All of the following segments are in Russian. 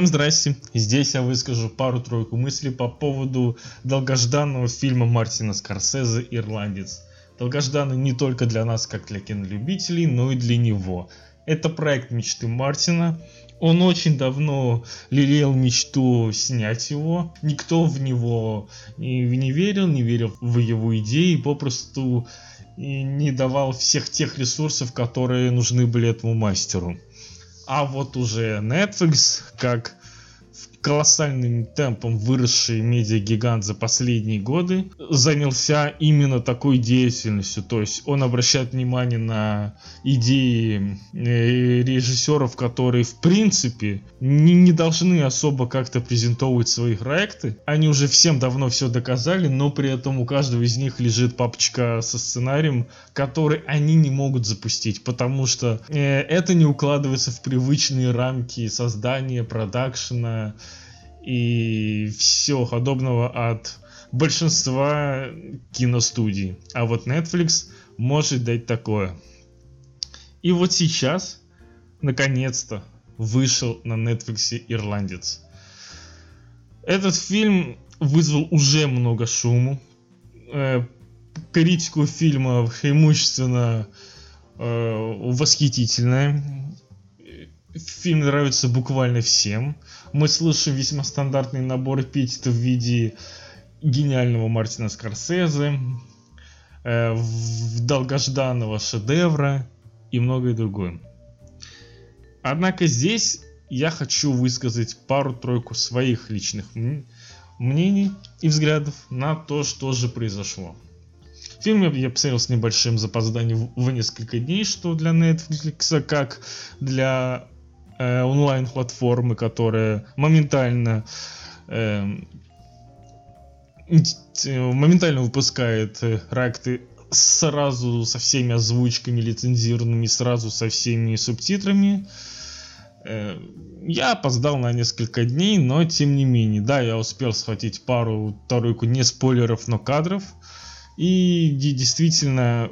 Всем здрасте, здесь я выскажу пару-тройку мыслей по поводу долгожданного фильма Мартина Скорсезе «Ирландец». Долгожданный не только для нас, как для кинолюбителей, но и для него. Это проект мечты Мартина, он очень давно лелеял мечту снять его. Никто в него не, не верил, не верил в его идеи, попросту не давал всех тех ресурсов, которые нужны были этому мастеру. А вот уже Netflix, как колоссальным темпом выросший медиагигант за последние годы занялся именно такой деятельностью. То есть он обращает внимание на идеи э, режиссеров, которые в принципе не, не должны особо как-то презентовывать свои проекты. Они уже всем давно все доказали, но при этом у каждого из них лежит папочка со сценарием, который они не могут запустить, потому что э, это не укладывается в привычные рамки создания, продакшена, и всего подобного от большинства киностудий. А вот Netflix может дать такое. И вот сейчас, наконец-то, вышел на Netflix «Ирландец». Этот фильм вызвал уже много шуму. Э, критику фильма преимущественно э, восхитительная. Фильм нравится буквально всем. Мы слышим весьма стандартный набор эпитетов в виде гениального Мартина Скорсезе, э, долгожданного шедевра и многое другое. Однако здесь я хочу высказать пару-тройку своих личных мнений и взглядов на то, что же произошло. Фильм я посмотрел с небольшим запозданием в несколько дней, что для Netflix, как для э, онлайн-платформы, которая моментально э, моментально выпускает э, ракты сразу со всеми озвучками лицензированными, сразу со всеми субтитрами. Я опоздал на несколько дней, но тем не менее, да, я успел схватить пару-тройку не спойлеров, но кадров. И действительно,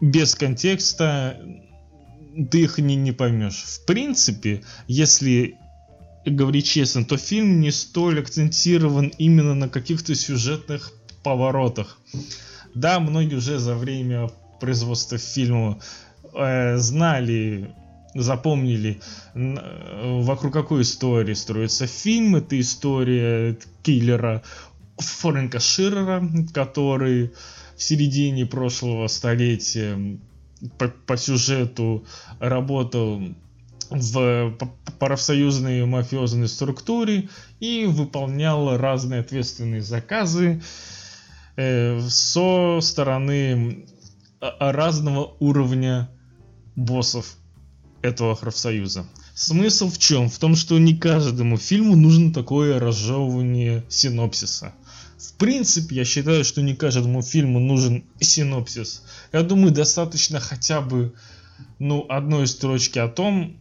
без контекста ты их не, не поймешь. В принципе, если говорить честно, то фильм не столь акцентирован именно на каких-то сюжетных поворотах. Да, многие уже за время производства фильма э, знали, запомнили, э, вокруг какой истории строится фильм. Это история киллера Фрэнка Ширера, который в середине прошлого столетия по, по сюжету работал в профсоюзной мафиозной структуре и выполнял разные ответственные заказы э, со стороны разного уровня боссов этого профсоюза. Смысл в чем? В том, что не каждому фильму нужно такое разжевывание синопсиса. В принципе, я считаю, что не каждому фильму нужен синопсис. Я думаю, достаточно хотя бы ну, одной строчки о том,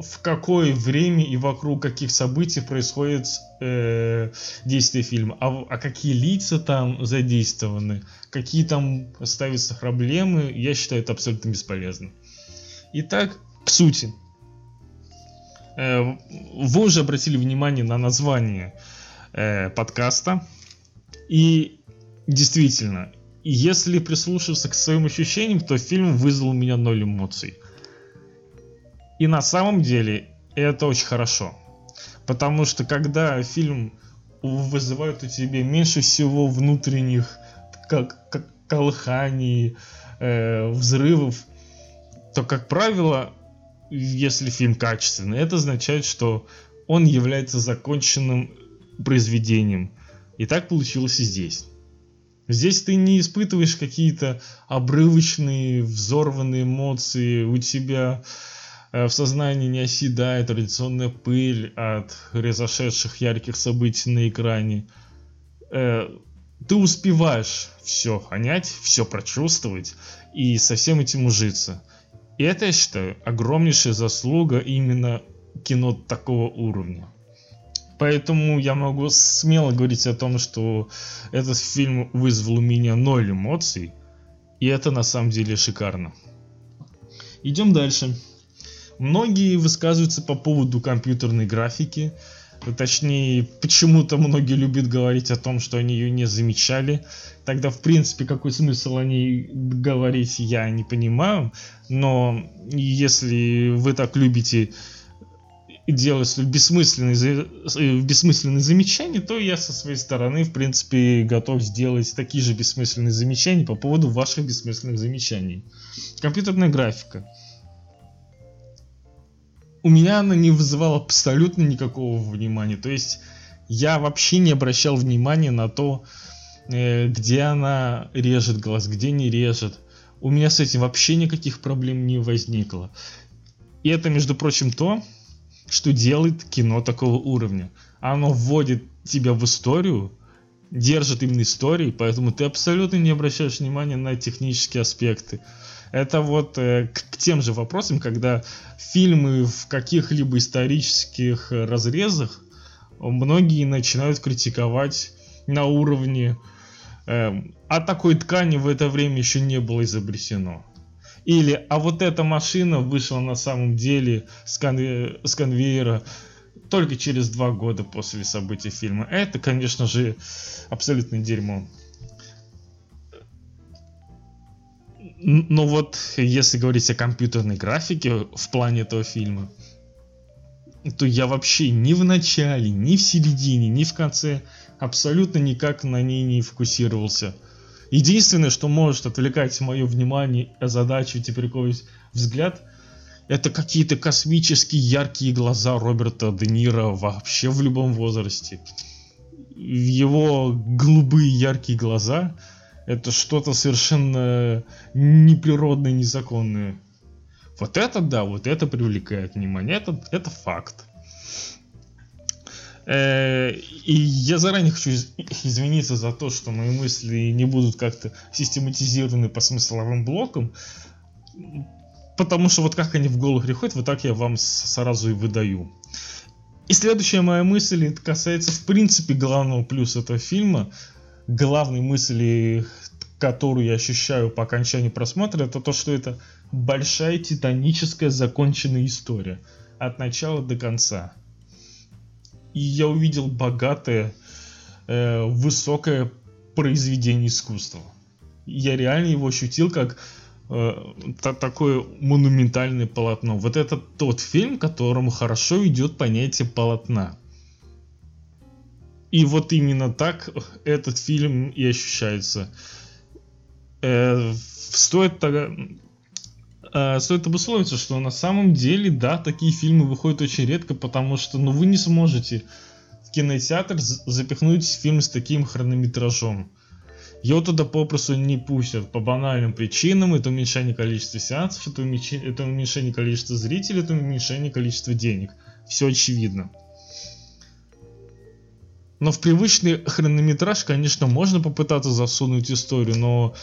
в какое время и вокруг каких событий происходит э, действие фильма, а, а какие лица там задействованы, какие там ставятся проблемы, я считаю это абсолютно бесполезно. Итак, к сути. Э, вы уже обратили внимание на название подкаста. И действительно, если прислушаться к своим ощущениям, то фильм вызвал у меня ноль эмоций. И на самом деле это очень хорошо. Потому что когда фильм вызывает у тебя меньше всего внутренних как, как колыханий, э, взрывов, то, как правило, если фильм качественный, это означает, что он является законченным произведением. И так получилось и здесь. Здесь ты не испытываешь какие-то обрывочные, взорванные эмоции, у тебя э, в сознании не оседает традиционная пыль от произошедших ярких событий на экране. Э, ты успеваешь все понять, все прочувствовать и со всем этим ужиться. И это, я считаю, огромнейшая заслуга именно кино такого уровня. Поэтому я могу смело говорить о том, что этот фильм вызвал у меня ноль эмоций. И это на самом деле шикарно. Идем дальше. Многие высказываются по поводу компьютерной графики. Точнее, почему-то многие любят говорить о том, что они ее не замечали. Тогда, в принципе, какой смысл о ней говорить, я не понимаю. Но если вы так любите делать бессмысленные, бессмысленные замечания, то я со своей стороны, в принципе, готов сделать такие же бессмысленные замечания по поводу ваших бессмысленных замечаний. Компьютерная графика у меня она не вызывала абсолютно никакого внимания. То есть я вообще не обращал внимания на то, э, где она режет глаз, где не режет. У меня с этим вообще никаких проблем не возникло. И это, между прочим, то, что делает кино такого уровня. Оно вводит тебя в историю, держит именно истории, поэтому ты абсолютно не обращаешь внимания на технические аспекты. Это вот э, к, к тем же вопросам, когда фильмы в каких-либо исторических разрезах многие начинают критиковать на уровне э, а такой ткани в это время еще не было изобретено. Или, а вот эта машина вышла на самом деле с, конве с конвейера только через два года после событий фильма. Это, конечно же, абсолютно дерьмо. Но вот если говорить о компьютерной графике в плане этого фильма, то я вообще ни в начале, ни в середине, ни в конце абсолютно никак на ней не фокусировался. Единственное, что может отвлекать мое внимание, озадачивать и приковывать взгляд, это какие-то космические яркие глаза Роберта Де Ниро вообще в любом возрасте. Его голубые яркие глаза это что-то совершенно неприродное, незаконное. Вот это да, вот это привлекает внимание, это, это факт. Э, и я заранее хочу извиниться за то, что мои мысли не будут как-то систематизированы по смысловым блокам, потому что вот как они в голову приходят, вот так я вам сразу и выдаю. И следующая моя мысль, касается в принципе главного плюса этого фильма, главной мысли, которую я ощущаю по окончании просмотра, это то, что это большая титаническая законченная история от начала до конца. И я увидел богатое, э, высокое произведение искусства. Я реально его ощутил как э, такое монументальное полотно. Вот это тот фильм, которому хорошо идет понятие полотна. И вот именно так этот фильм и ощущается. Э, стоит тогда... Э, стоит обусловиться, что на самом деле, да, такие фильмы выходят очень редко, потому что, ну, вы не сможете в кинотеатр запихнуть фильм с таким хронометражом. Его туда попросту не пустят по банальным причинам. Это уменьшение количества сеансов, это уменьшение, это уменьшение количества зрителей, это уменьшение количества денег. Все очевидно. Но в привычный хронометраж, конечно, можно попытаться засунуть историю, но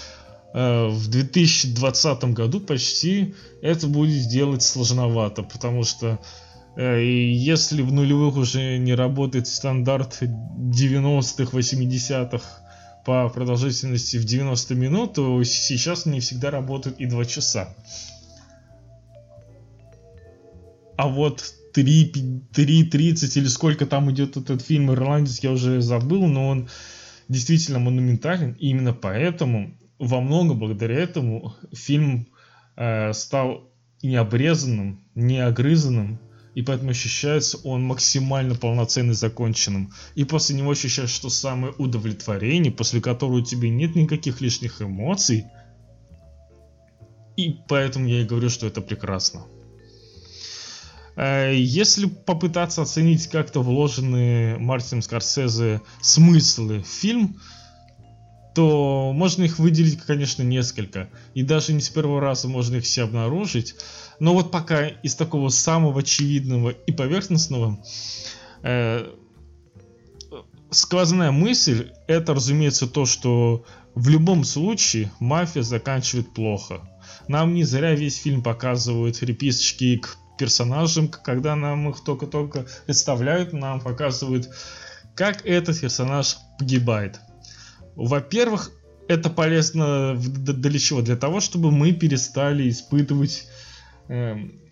в 2020 году почти это будет сделать сложновато, потому что э, если в нулевых уже не работает стандарт 90-х, 80-х по продолжительности в 90 минут, то сейчас не всегда работает и 2 часа. А вот 3.30 или сколько там идет этот фильм «Ирландец», я уже забыл, но он действительно монументален. И именно поэтому, во многом благодаря этому, фильм э, стал не обрезанным, не огрызанным, и поэтому ощущается он максимально полноценным, законченным. И после него ощущаешь, что самое удовлетворение, после которого у тебя нет никаких лишних эмоций. И поэтому я и говорю, что это прекрасно. Э, если попытаться оценить как-то вложенные Мартином Скорсезе смыслы в фильм, то можно их выделить, конечно, несколько. И даже не с первого раза можно их все обнаружить. Но вот пока из такого самого очевидного и поверхностного э, сквозная мысль это, разумеется, то, что в любом случае мафия заканчивает плохо. Нам не зря весь фильм показывают реписочки к персонажам, когда нам их только-только представляют, нам показывают, как этот персонаж погибает. Во-первых, это полезно для чего? Для того, чтобы мы перестали испытывать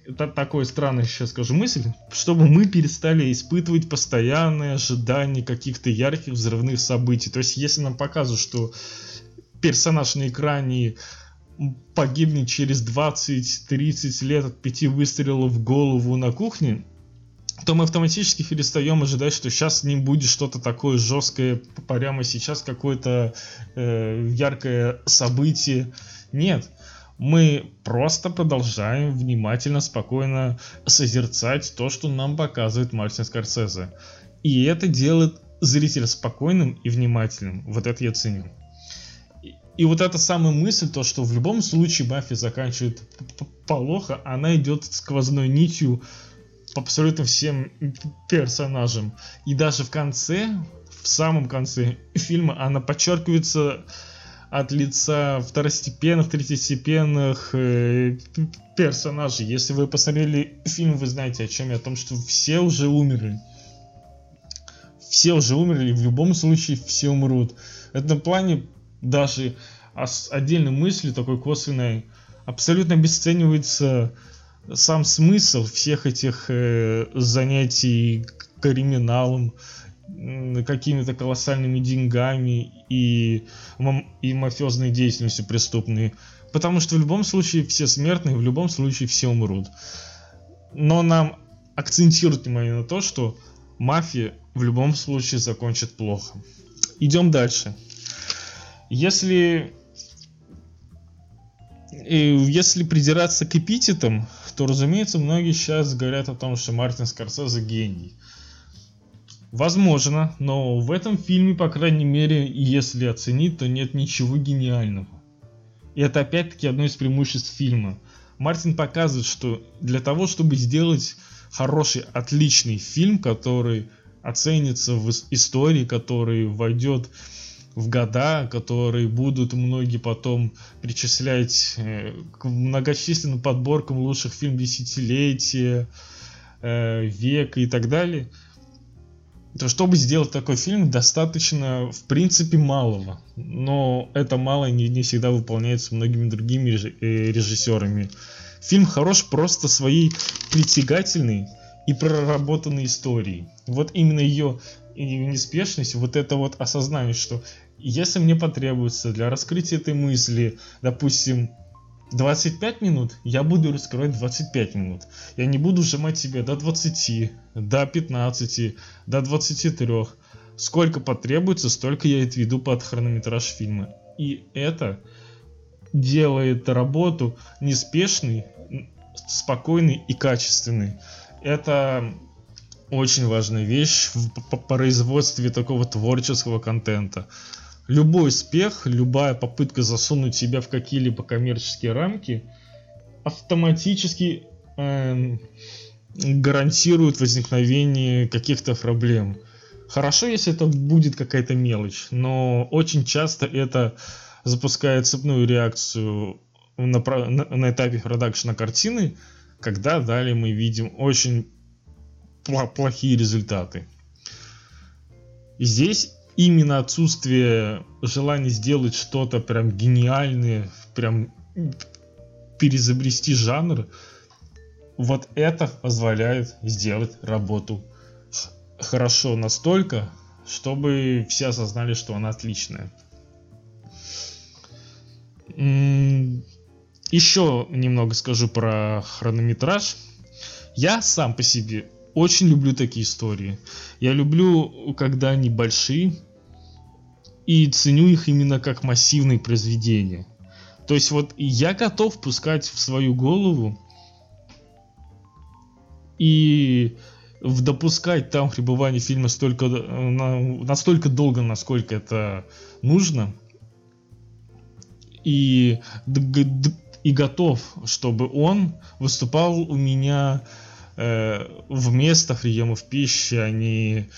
это такое странное сейчас скажу мысль, чтобы мы перестали испытывать постоянные ожидания каких-то ярких взрывных событий. То есть, если нам показывают, что персонаж на экране погибнет через 20-30 лет от пяти выстрелов в голову на кухне, то мы автоматически перестаем ожидать, что сейчас ним будет что-то такое жесткое, прямо сейчас какое-то э, яркое событие. Нет, мы просто продолжаем внимательно, спокойно созерцать то, что нам показывает Мартин Скорсезе. И это делает зрителя спокойным и внимательным. Вот это я ценю. И вот эта самая мысль, то, что в любом случае мафия заканчивает плохо, она идет сквозной нитью по абсолютно всем персонажам. И даже в конце, в самом конце фильма, она подчеркивается от лица второстепенных, третьестепенных э, персонажей. Если вы посмотрели фильм, вы знаете о чем я, о том, что все уже умерли. Все уже умерли, в любом случае все умрут. В этом плане даже отдельной мыслью такой косвенной абсолютно обесценивается сам смысл всех этих э, занятий криминалом, какими-то колоссальными деньгами и, и мафиозной деятельностью преступной. Потому что в любом случае все смертные, в любом случае все умрут. Но нам акцентируют внимание на то, что мафия в любом случае закончит плохо. Идем дальше. Если если придираться к эпитетам, то, разумеется, многие сейчас говорят о том, что Мартин Скорсезе гений. Возможно, но в этом фильме, по крайней мере, если оценить, то нет ничего гениального. И это опять-таки одно из преимуществ фильма. Мартин показывает, что для того, чтобы сделать хороший, отличный фильм, который оценится в истории, который войдет в года, которые будут многие потом причислять э, к многочисленным подборкам лучших фильмов десятилетия, э, века и так далее, то чтобы сделать такой фильм, достаточно, в принципе, малого. Но это мало не, не всегда выполняется многими другими э, режиссерами. Фильм хорош просто своей притягательной и проработанной историей. Вот именно ее неспешность, вот это вот осознание, что если мне потребуется для раскрытия этой мысли, допустим, 25 минут, я буду раскрывать 25 минут. Я не буду сжимать себя до 20, до 15, до 23. Сколько потребуется, столько я отведу под хронометраж фильма. И это делает работу неспешной, спокойной и качественной. Это очень важная вещь в производстве такого творческого контента любой успех, любая попытка засунуть себя в какие-либо коммерческие рамки автоматически э, гарантирует возникновение каких-то проблем. Хорошо, если это будет какая-то мелочь, но очень часто это запускает цепную реакцию на, на, на этапе продакшена картины, когда далее мы видим очень плохие результаты. Здесь именно отсутствие желания сделать что-то прям гениальное, прям перезабрести жанр, вот это позволяет сделать работу хорошо настолько, чтобы все осознали, что она отличная. Еще немного скажу про хронометраж. Я сам по себе очень люблю такие истории. Я люблю, когда они большие, и ценю их именно как массивные произведения. То есть вот я готов пускать в свою голову и допускать там пребывание фильма столько, на, настолько долго, насколько это нужно. И, и готов, чтобы он выступал у меня э, вместо приемов пищи, а не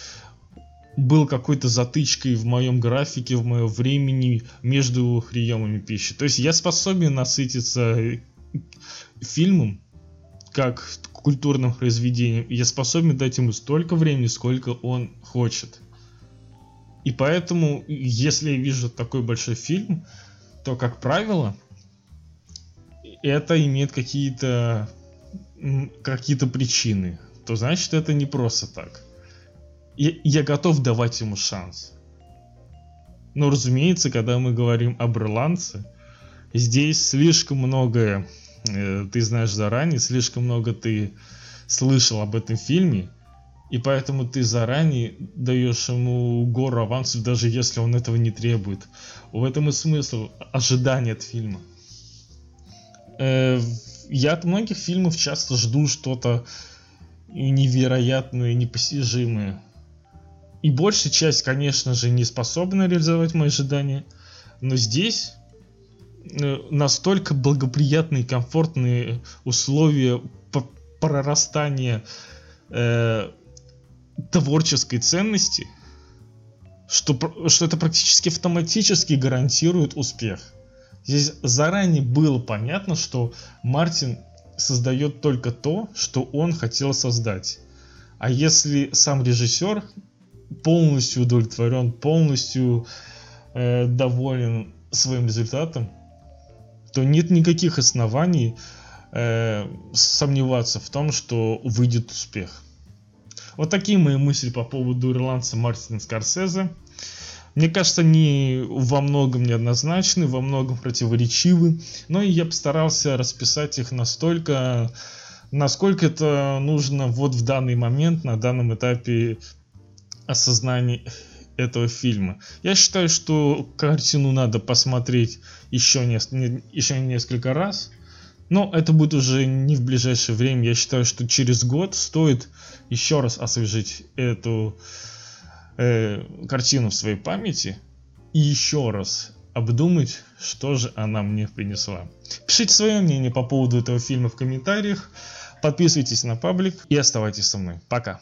был какой-то затычкой в моем графике, в моем времени между приемами пищи. То есть я способен насытиться фильмом, как культурным произведением, я способен дать ему столько времени, сколько он хочет. И поэтому, если я вижу такой большой фильм, то, как правило, это имеет какие-то какие-то причины, то значит это не просто так. Я, я готов давать ему шанс. Но разумеется, когда мы говорим об ирландце, здесь слишком многое э, ты знаешь заранее, слишком много ты слышал об этом фильме, и поэтому ты заранее даешь ему гору авансов, даже если он этого не требует. В этом и смысл ожидания от фильма. Э, я от многих фильмов часто жду что-то невероятное, непостижимое. И большая часть, конечно же, не способна реализовать мои ожидания. Но здесь э, настолько благоприятные, комфортные условия прорастания э, творческой ценности, что, что это практически автоматически гарантирует успех. Здесь заранее было понятно, что Мартин создает только то, что он хотел создать. А если сам режиссер полностью удовлетворен, полностью э, доволен своим результатом, то нет никаких оснований э, сомневаться в том, что выйдет успех. Вот такие мои мысли по поводу ирландца Мартина Скорсезе. Мне кажется, они во многом неоднозначны, во многом противоречивы, но я постарался расписать их настолько, насколько это нужно вот в данный момент, на данном этапе осознания этого фильма. Я считаю, что картину надо посмотреть еще, не, еще несколько раз, но это будет уже не в ближайшее время. Я считаю, что через год стоит еще раз освежить эту э, картину в своей памяти и еще раз обдумать, что же она мне принесла. Пишите свое мнение по поводу этого фильма в комментариях, подписывайтесь на паблик и оставайтесь со мной. Пока.